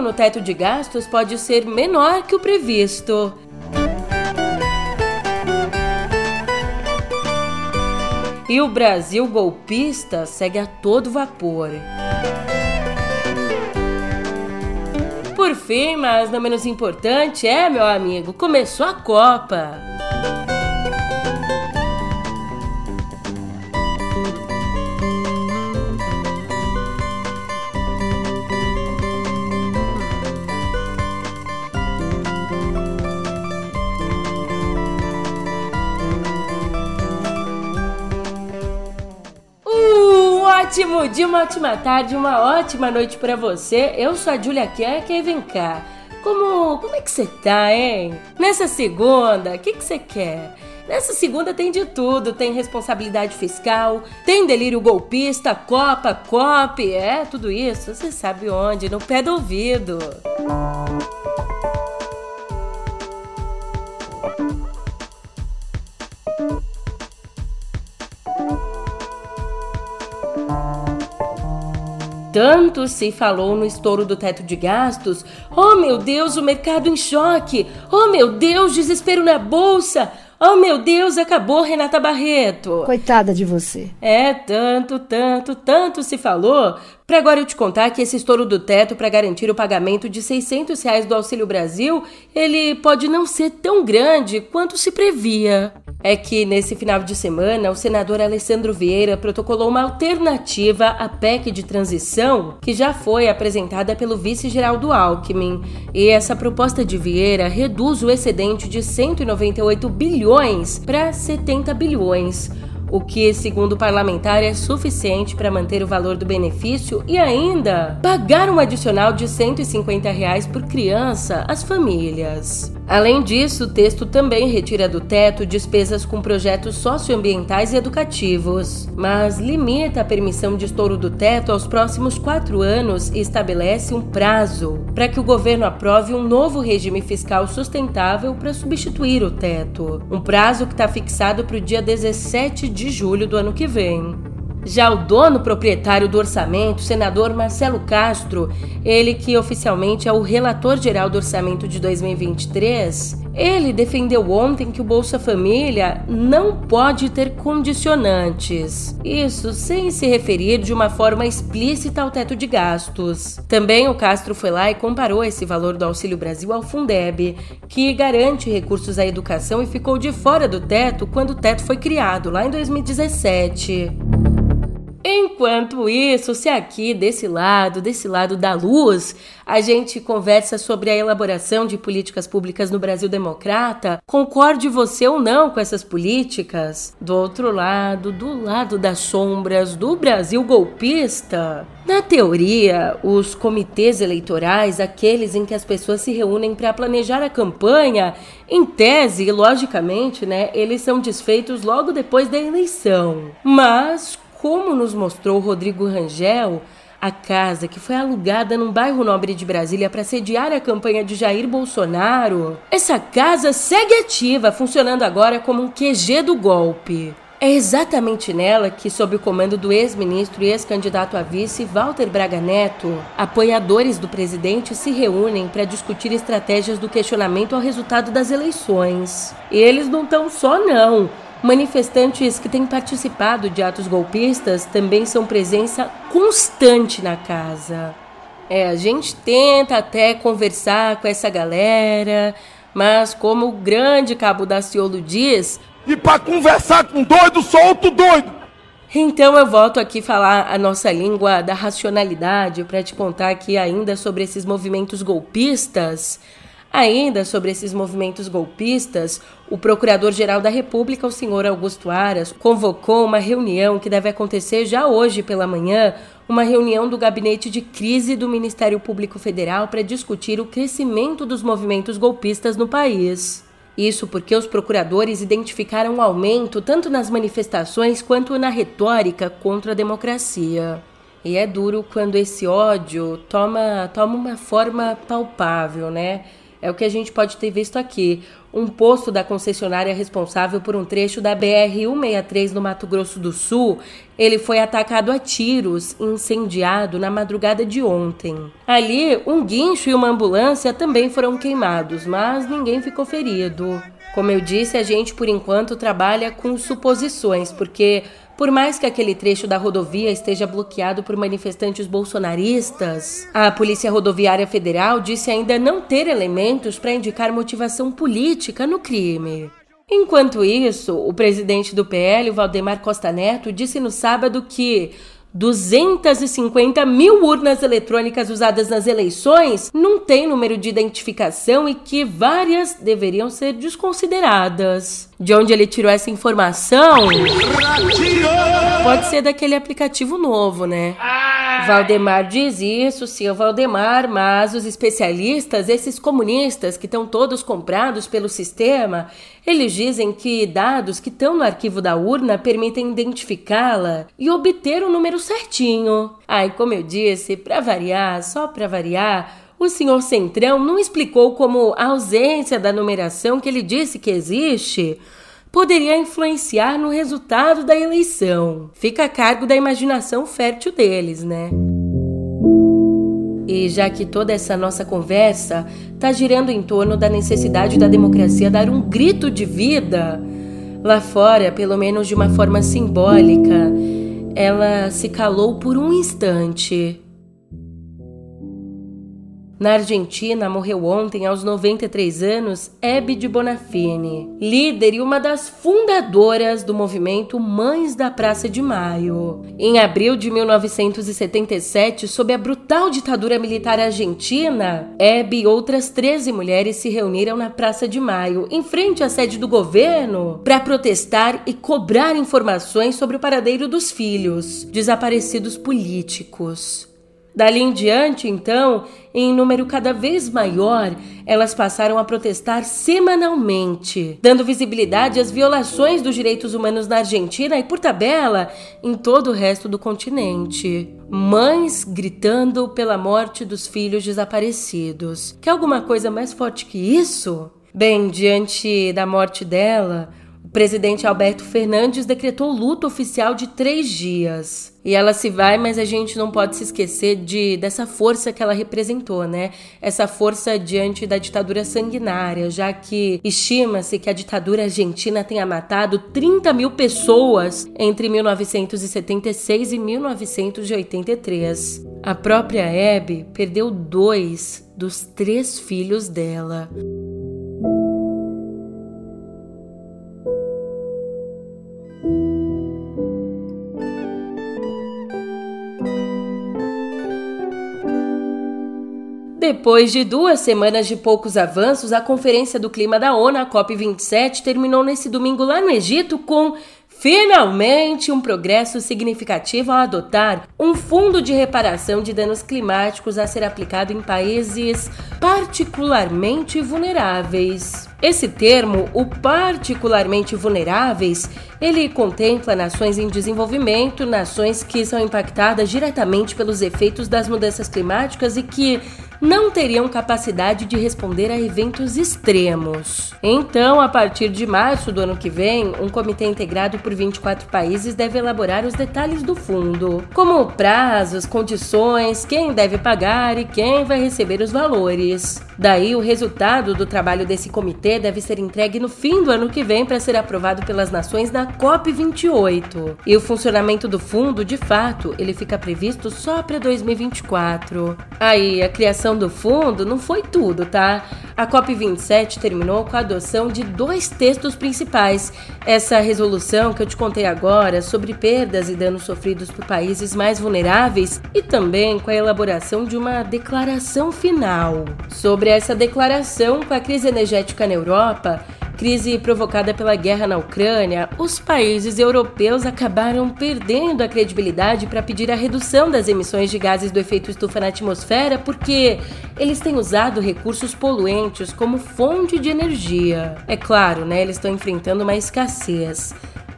no teto de gastos pode ser menor que o previsto. E o Brasil golpista segue a todo vapor. Por fim, mas não menos importante, é, meu amigo, começou a Copa. Ótimo dia, uma ótima tarde, uma ótima noite para você. Eu sou a Julia Kierke e vem cá. Como, como é que você tá, hein? Nessa segunda, o que que você quer? Nessa segunda tem de tudo, tem responsabilidade fiscal, tem delírio golpista, copa, cop, é tudo isso, você sabe onde, no pé do ouvido. Música Tanto se falou no estouro do teto de gastos. Oh meu Deus, o mercado em choque! Oh meu Deus, desespero na bolsa! Oh meu Deus, acabou Renata Barreto. Coitada de você. É, tanto, tanto, tanto se falou. Para agora eu te contar que esse estouro do teto para garantir o pagamento de 600 reais do Auxílio Brasil, ele pode não ser tão grande quanto se previa é que nesse final de semana o senador Alessandro Vieira protocolou uma alternativa à PEC de transição que já foi apresentada pelo vice-geral Alckmin. E essa proposta de Vieira reduz o excedente de 198 bilhões para 70 bilhões o que, segundo o parlamentar, é suficiente para manter o valor do benefício e ainda pagar um adicional de 150 reais por criança às famílias. Além disso, o texto também retira do teto despesas com projetos socioambientais e educativos, mas limita a permissão de estouro do teto aos próximos quatro anos e estabelece um prazo para que o governo aprove um novo regime fiscal sustentável para substituir o teto. Um prazo que está fixado para o dia 17 de julho do ano que vem. Já o dono proprietário do orçamento, senador Marcelo Castro, ele que oficialmente é o relator geral do orçamento de 2023, ele defendeu ontem que o Bolsa Família não pode ter condicionantes. Isso sem se referir de uma forma explícita ao teto de gastos. Também o Castro foi lá e comparou esse valor do Auxílio Brasil ao Fundeb, que garante recursos à educação e ficou de fora do teto quando o teto foi criado, lá em 2017. Enquanto isso, se aqui desse lado, desse lado da luz, a gente conversa sobre a elaboração de políticas públicas no Brasil democrata, concorde você ou não com essas políticas? Do outro lado, do lado das sombras do Brasil golpista, na teoria, os comitês eleitorais, aqueles em que as pessoas se reúnem para planejar a campanha, em tese, logicamente, né, eles são desfeitos logo depois da eleição. Mas como nos mostrou Rodrigo Rangel, a casa que foi alugada num bairro nobre de Brasília para sediar a campanha de Jair Bolsonaro, essa casa segue ativa, funcionando agora como um QG do golpe. É exatamente nela que, sob o comando do ex-ministro e ex-candidato a vice Walter Braga Neto, apoiadores do presidente se reúnem para discutir estratégias do questionamento ao resultado das eleições. E eles não estão só, não. Manifestantes que têm participado de atos golpistas também são presença constante na casa. É, a gente tenta até conversar com essa galera, mas como o grande Cabo Daciolo diz. E para conversar com doido, solto doido! Então eu volto aqui falar a nossa língua da racionalidade para te contar aqui ainda sobre esses movimentos golpistas Ainda sobre esses movimentos golpistas, o Procurador-Geral da República, o senhor Augusto Aras, convocou uma reunião que deve acontecer já hoje pela manhã, uma reunião do gabinete de crise do Ministério Público Federal para discutir o crescimento dos movimentos golpistas no país. Isso porque os procuradores identificaram um aumento tanto nas manifestações quanto na retórica contra a democracia. E é duro quando esse ódio toma, toma uma forma palpável, né? É o que a gente pode ter visto aqui. Um posto da concessionária responsável por um trecho da BR-163 no Mato Grosso do Sul, ele foi atacado a tiros e incendiado na madrugada de ontem. Ali, um guincho e uma ambulância também foram queimados, mas ninguém ficou ferido. Como eu disse, a gente por enquanto trabalha com suposições, porque por mais que aquele trecho da rodovia esteja bloqueado por manifestantes bolsonaristas, a Polícia Rodoviária Federal disse ainda não ter elementos para indicar motivação política no crime. Enquanto isso, o presidente do PL, Valdemar Costa Neto, disse no sábado que 250 mil urnas eletrônicas usadas nas eleições não têm número de identificação e que várias deveriam ser desconsideradas. De onde ele tirou essa informação? Pode ser daquele aplicativo novo, né? Valdemar diz isso, seu Valdemar, mas os especialistas, esses comunistas que estão todos comprados pelo sistema, eles dizem que dados que estão no arquivo da urna permitem identificá-la e obter o número certinho. Ai, como eu disse, para variar, só para variar, o senhor Centrão não explicou como a ausência da numeração que ele disse que existe poderia influenciar no resultado da eleição. Fica a cargo da imaginação fértil deles, né? E já que toda essa nossa conversa está girando em torno da necessidade da democracia dar um grito de vida, lá fora, pelo menos de uma forma simbólica, ela se calou por um instante. Na Argentina, morreu ontem, aos 93 anos, Hebe de Bonafini, líder e uma das fundadoras do movimento Mães da Praça de Maio. Em abril de 1977, sob a brutal ditadura militar argentina, Hebe e outras 13 mulheres se reuniram na Praça de Maio, em frente à sede do governo, para protestar e cobrar informações sobre o paradeiro dos filhos, desaparecidos políticos. Dali em diante, então, em número cada vez maior, elas passaram a protestar semanalmente, dando visibilidade às violações dos direitos humanos na Argentina e, por tabela, em todo o resto do continente. Mães gritando pela morte dos filhos desaparecidos. Quer alguma coisa mais forte que isso? Bem, diante da morte dela, o presidente Alberto Fernandes decretou luto oficial de três dias. E ela se vai, mas a gente não pode se esquecer de dessa força que ela representou, né? Essa força diante da ditadura sanguinária, já que estima-se que a ditadura argentina tenha matado 30 mil pessoas entre 1976 e 1983. A própria Hebe perdeu dois dos três filhos dela. Depois de duas semanas de poucos avanços, a Conferência do Clima da ONU, a COP27, terminou nesse domingo lá no Egito com Finalmente, um progresso significativo ao adotar um fundo de reparação de danos climáticos a ser aplicado em países particularmente vulneráveis. Esse termo, o particularmente vulneráveis, ele contempla nações em desenvolvimento, nações que são impactadas diretamente pelos efeitos das mudanças climáticas e que não teriam capacidade de responder a eventos extremos. Então, a partir de março do ano que vem, um comitê integrado por 24 países deve elaborar os detalhes do fundo, como prazos, condições, quem deve pagar e quem vai receber os valores. Daí, o resultado do trabalho desse comitê deve ser entregue no fim do ano que vem para ser aprovado pelas nações na COP28. E o funcionamento do fundo, de fato, ele fica previsto só para 2024. Aí, a criação do fundo não foi tudo, tá? A COP27 terminou com a adoção de dois textos principais. Essa resolução que eu te contei agora sobre perdas e danos sofridos por países mais vulneráveis e também com a elaboração de uma declaração final. Sobre essa declaração, com a crise energética na Europa, crise provocada pela guerra na Ucrânia, os países europeus acabaram perdendo a credibilidade para pedir a redução das emissões de gases do efeito estufa na atmosfera porque eles têm usado recursos poluentes como fonte de energia. É claro, né, eles estão enfrentando uma escassez.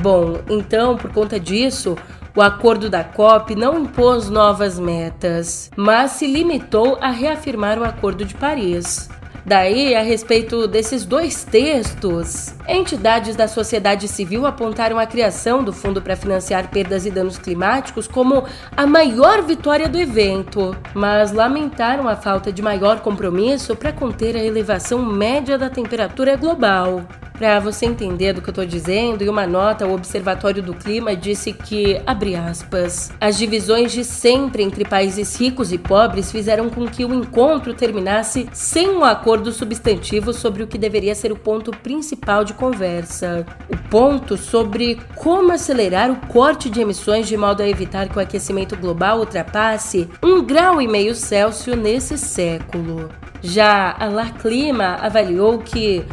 Bom, então, por conta disso, o acordo da COP não impôs novas metas, mas se limitou a reafirmar o Acordo de Paris. Daí, a respeito desses dois textos, entidades da sociedade civil apontaram a criação do fundo para financiar perdas e danos climáticos como a maior vitória do evento, mas lamentaram a falta de maior compromisso para conter a elevação média da temperatura global. Para você entender do que eu estou dizendo, em uma nota, o Observatório do Clima disse que, abre aspas, as divisões de sempre entre países ricos e pobres fizeram com que o encontro terminasse sem um acordo substantivo sobre o que deveria ser o ponto principal de conversa. O ponto sobre como acelerar o corte de emissões de modo a evitar que o aquecimento global ultrapasse um grau e meio Celsius nesse século. Já a La Clima avaliou que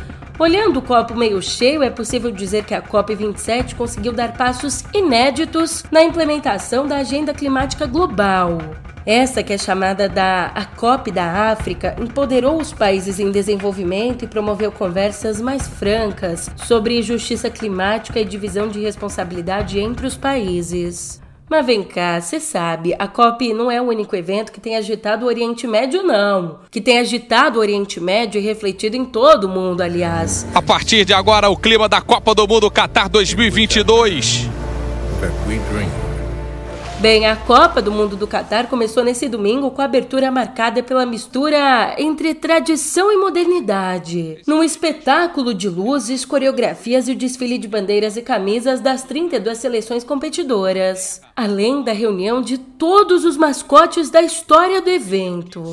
Olhando o copo meio cheio, é possível dizer que a COP27 conseguiu dar passos inéditos na implementação da Agenda Climática Global. Essa, que é chamada da a COP da África, empoderou os países em desenvolvimento e promoveu conversas mais francas sobre justiça climática e divisão de responsabilidade entre os países. Mas vem cá, você sabe, a COP não é o único evento que tem agitado o Oriente Médio, não. Que tem agitado o Oriente Médio e refletido em todo o mundo, aliás. A partir de agora, o clima da Copa do Mundo Qatar 2022. Bem, a Copa do Mundo do Catar começou nesse domingo com a abertura marcada pela mistura entre tradição e modernidade. Num espetáculo de luzes, coreografias e o desfile de bandeiras e camisas das 32 seleções competidoras, além da reunião de todos os mascotes da história do evento.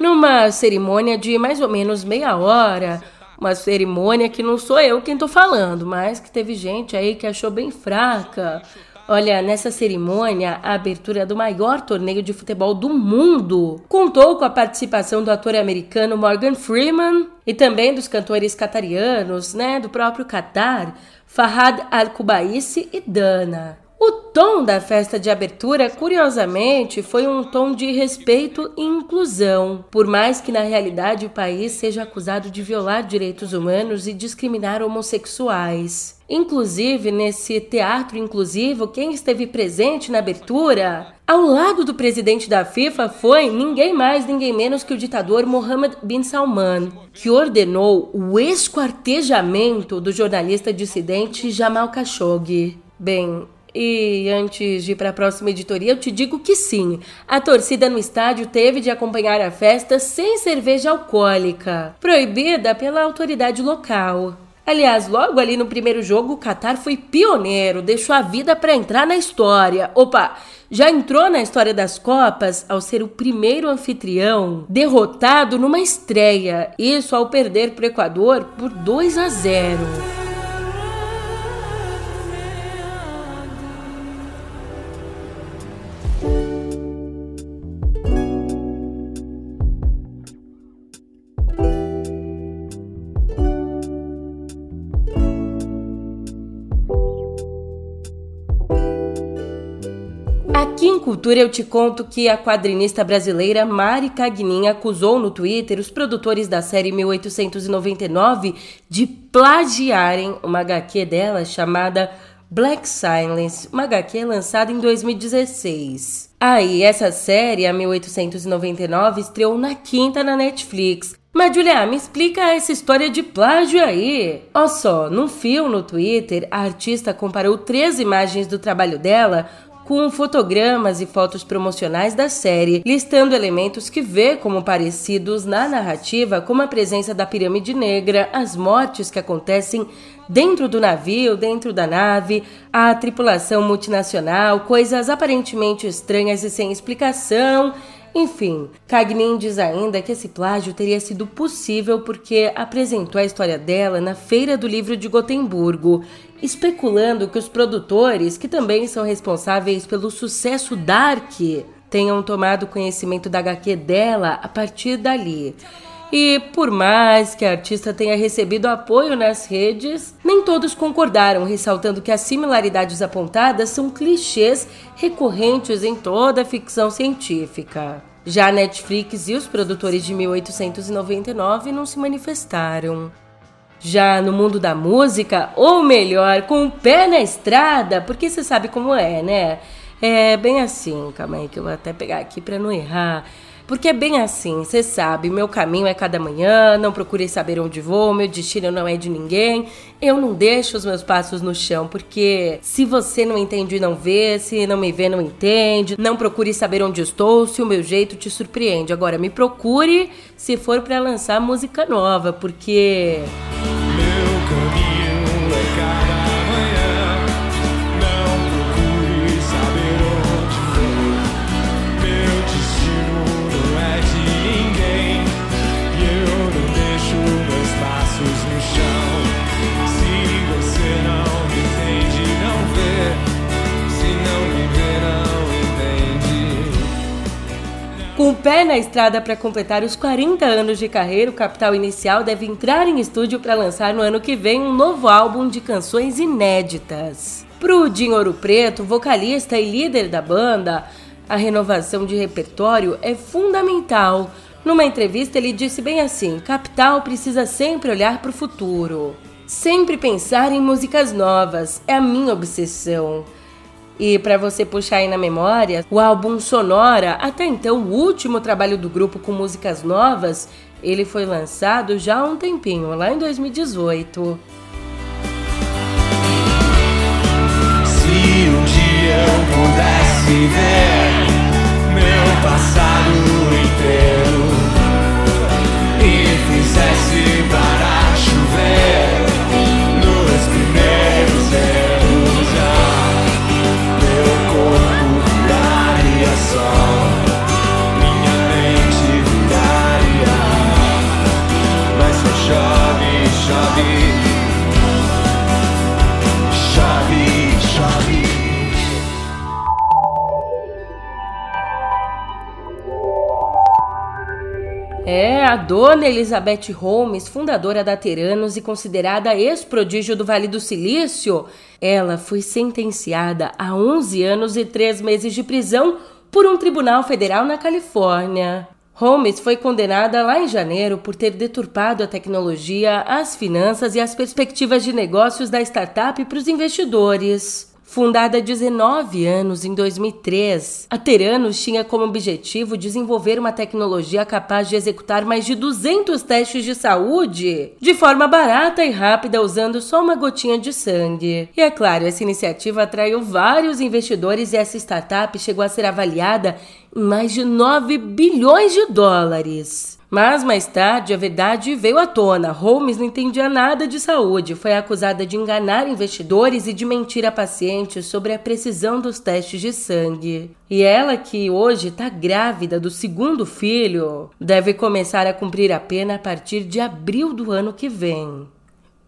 Numa cerimônia de mais ou menos meia hora, uma cerimônia que não sou eu quem tô falando, mas que teve gente aí que achou bem fraca Olha, nessa cerimônia, a abertura do maior torneio de futebol do mundo contou com a participação do ator americano Morgan Freeman e também dos cantores catarianos, né, do próprio Qatar, Fahad Al-Kubaisi e Dana. O tom da festa de abertura, curiosamente, foi um tom de respeito e inclusão, por mais que na realidade o país seja acusado de violar direitos humanos e discriminar homossexuais. Inclusive, nesse teatro inclusivo, quem esteve presente na abertura, ao lado do presidente da FIFA, foi ninguém mais, ninguém menos que o ditador Mohammed bin Salman, que ordenou o esquartejamento do jornalista dissidente Jamal Khashoggi. Bem, e antes de ir para a próxima editoria, eu te digo que sim, a torcida no estádio teve de acompanhar a festa sem cerveja alcoólica, proibida pela autoridade local. Aliás, logo ali no primeiro jogo, o Qatar foi pioneiro, deixou a vida para entrar na história. Opa, já entrou na história das Copas ao ser o primeiro anfitrião derrotado numa estreia, isso ao perder para o Equador por 2 a 0. Cultura eu te conto que a quadrinista brasileira Mari Cagnin acusou no Twitter os produtores da série 1899 de plagiarem uma HQ dela chamada Black Silence, uma HQ lançada em 2016. Aí, ah, essa série, a 1899, estreou na quinta na Netflix. Mas, Julia, me explica essa história de plágio aí. Olha só, num fio no Twitter, a artista comparou três imagens do trabalho dela com fotogramas e fotos promocionais da série, listando elementos que vê como parecidos na narrativa, como a presença da pirâmide negra, as mortes que acontecem dentro do navio, dentro da nave, a tripulação multinacional, coisas aparentemente estranhas e sem explicação. Enfim, Cagnin diz ainda que esse plágio teria sido possível porque apresentou a história dela na Feira do Livro de Gotemburgo especulando que os produtores, que também são responsáveis pelo sucesso Dark, tenham tomado conhecimento da HQ dela a partir dali. E por mais que a artista tenha recebido apoio nas redes, nem todos concordaram, ressaltando que as similaridades apontadas são clichês recorrentes em toda a ficção científica. Já a Netflix e os produtores de 1899 não se manifestaram. Já no mundo da música, ou melhor, com o pé na estrada, porque você sabe como é, né? É bem assim, calma aí que eu vou até pegar aqui para não errar. Porque é bem assim, você sabe, meu caminho é cada manhã, não procure saber onde vou, meu destino não é de ninguém. Eu não deixo os meus passos no chão, porque se você não entende não vê, se não me vê, não entende, não procure saber onde estou, se o meu jeito te surpreende. Agora, me procure se for para lançar música nova, porque. Pé na estrada para completar os 40 anos de carreira, o Capital Inicial deve entrar em estúdio para lançar no ano que vem um novo álbum de canções inéditas. Pro Dinho Ouro Preto, vocalista e líder da banda, a renovação de repertório é fundamental. Numa entrevista, ele disse bem assim: Capital precisa sempre olhar para o futuro, sempre pensar em músicas novas, é a minha obsessão. E para você puxar aí na memória, o álbum Sonora, até então o último trabalho do grupo com músicas novas, ele foi lançado já há um tempinho, lá em 2018. Se um dia eu pudesse ver meu passado inteiro É, a dona Elizabeth Holmes, fundadora da Teranos e considerada ex-prodígio do Vale do Silício, ela foi sentenciada a 11 anos e 3 meses de prisão por um tribunal federal na Califórnia. Holmes foi condenada lá em janeiro por ter deturpado a tecnologia, as finanças e as perspectivas de negócios da startup para os investidores. Fundada há 19 anos em 2003, a Teranos tinha como objetivo desenvolver uma tecnologia capaz de executar mais de 200 testes de saúde de forma barata e rápida usando só uma gotinha de sangue. E é claro, essa iniciativa atraiu vários investidores e essa startup chegou a ser avaliada em mais de 9 bilhões de dólares. Mas mais tarde a verdade veio à tona. Holmes não entendia nada de saúde, foi acusada de enganar investidores e de mentir a pacientes sobre a precisão dos testes de sangue. E ela, que hoje está grávida do segundo filho, deve começar a cumprir a pena a partir de abril do ano que vem.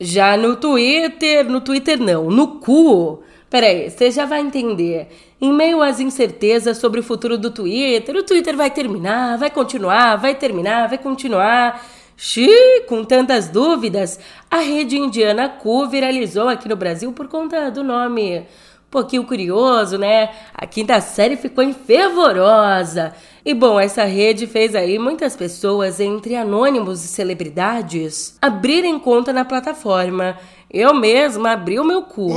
Já no Twitter, no Twitter não, no cu. Peraí, você já vai entender. Em meio às incertezas sobre o futuro do Twitter, o Twitter vai terminar, vai continuar, vai terminar, vai continuar. Xiii, com tantas dúvidas, a rede indiana Cu viralizou aqui no Brasil por conta do nome. Um pouquinho curioso, né? A quinta série ficou enfervorosa. E bom, essa rede fez aí muitas pessoas, entre anônimos e celebridades, abrirem conta na plataforma. Eu mesma abri o meu cu.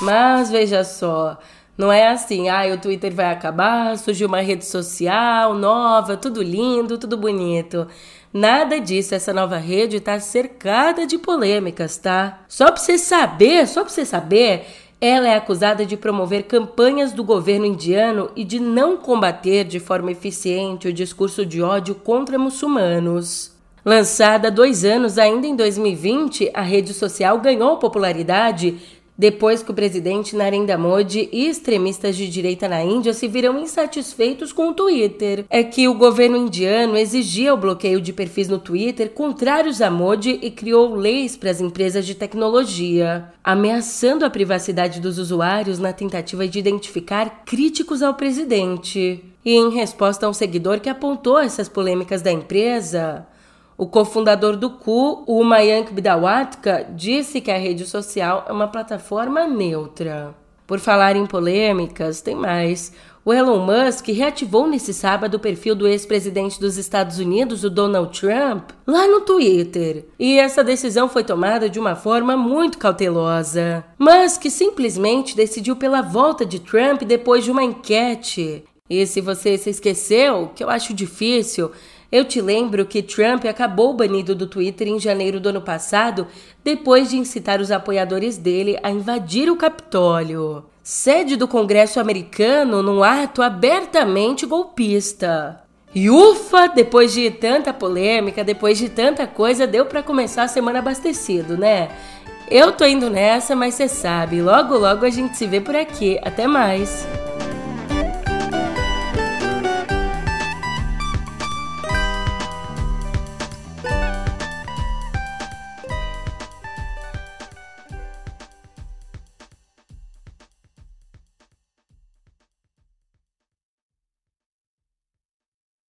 Mas veja só, não é assim, ah, o Twitter vai acabar, surgiu uma rede social nova, tudo lindo, tudo bonito. Nada disso, essa nova rede está cercada de polêmicas, tá? Só pra você saber, só pra você saber, ela é acusada de promover campanhas do governo indiano e de não combater de forma eficiente o discurso de ódio contra muçulmanos. Lançada há dois anos, ainda em 2020, a rede social ganhou popularidade depois que o presidente Narendra Modi e extremistas de direita na Índia se viram insatisfeitos com o Twitter. É que o governo indiano exigia o bloqueio de perfis no Twitter contrários a Modi e criou leis para as empresas de tecnologia, ameaçando a privacidade dos usuários na tentativa de identificar críticos ao presidente. E em resposta a um seguidor que apontou essas polêmicas da empresa, o cofundador do Cu, o Mayank Bidawatka, disse que a rede social é uma plataforma neutra. Por falar em polêmicas, tem mais. O Elon Musk reativou nesse sábado o perfil do ex-presidente dos Estados Unidos, o Donald Trump, lá no Twitter. E essa decisão foi tomada de uma forma muito cautelosa. Musk simplesmente decidiu pela volta de Trump depois de uma enquete. E se você se esqueceu, que eu acho difícil, eu te lembro que Trump acabou banido do Twitter em janeiro do ano passado, depois de incitar os apoiadores dele a invadir o Capitólio sede do Congresso americano num ato abertamente golpista. E ufa, depois de tanta polêmica, depois de tanta coisa, deu para começar a semana abastecido, né? Eu tô indo nessa, mas você sabe, logo logo a gente se vê por aqui. Até mais.